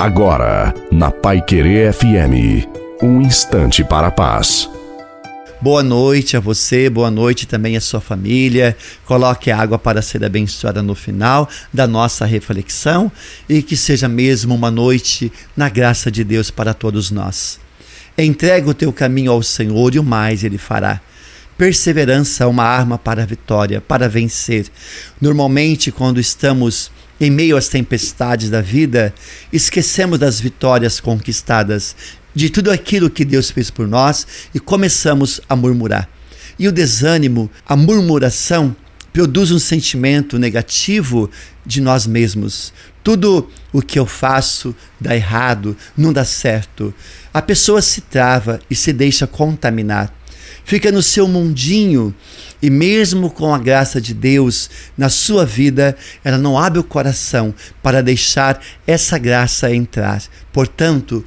Agora, na Pai Querer FM, um instante para a paz. Boa noite a você, boa noite também à sua família. Coloque a água para ser abençoada no final da nossa reflexão e que seja mesmo uma noite na graça de Deus para todos nós. Entrega o teu caminho ao Senhor e o mais ele fará. Perseverança é uma arma para a vitória, para vencer. Normalmente, quando estamos em meio às tempestades da vida, esquecemos das vitórias conquistadas, de tudo aquilo que Deus fez por nós e começamos a murmurar. E o desânimo, a murmuração, produz um sentimento negativo de nós mesmos. Tudo o que eu faço dá errado, não dá certo. A pessoa se trava e se deixa contaminar fica no seu mundinho e mesmo com a graça de Deus na sua vida, ela não abre o coração para deixar essa graça entrar. Portanto,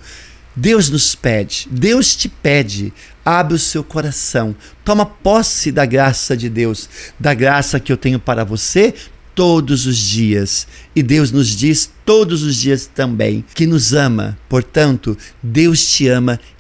Deus nos pede, Deus te pede, abre o seu coração, toma posse da graça de Deus, da graça que eu tenho para você todos os dias. E Deus nos diz todos os dias também que nos ama. Portanto, Deus te ama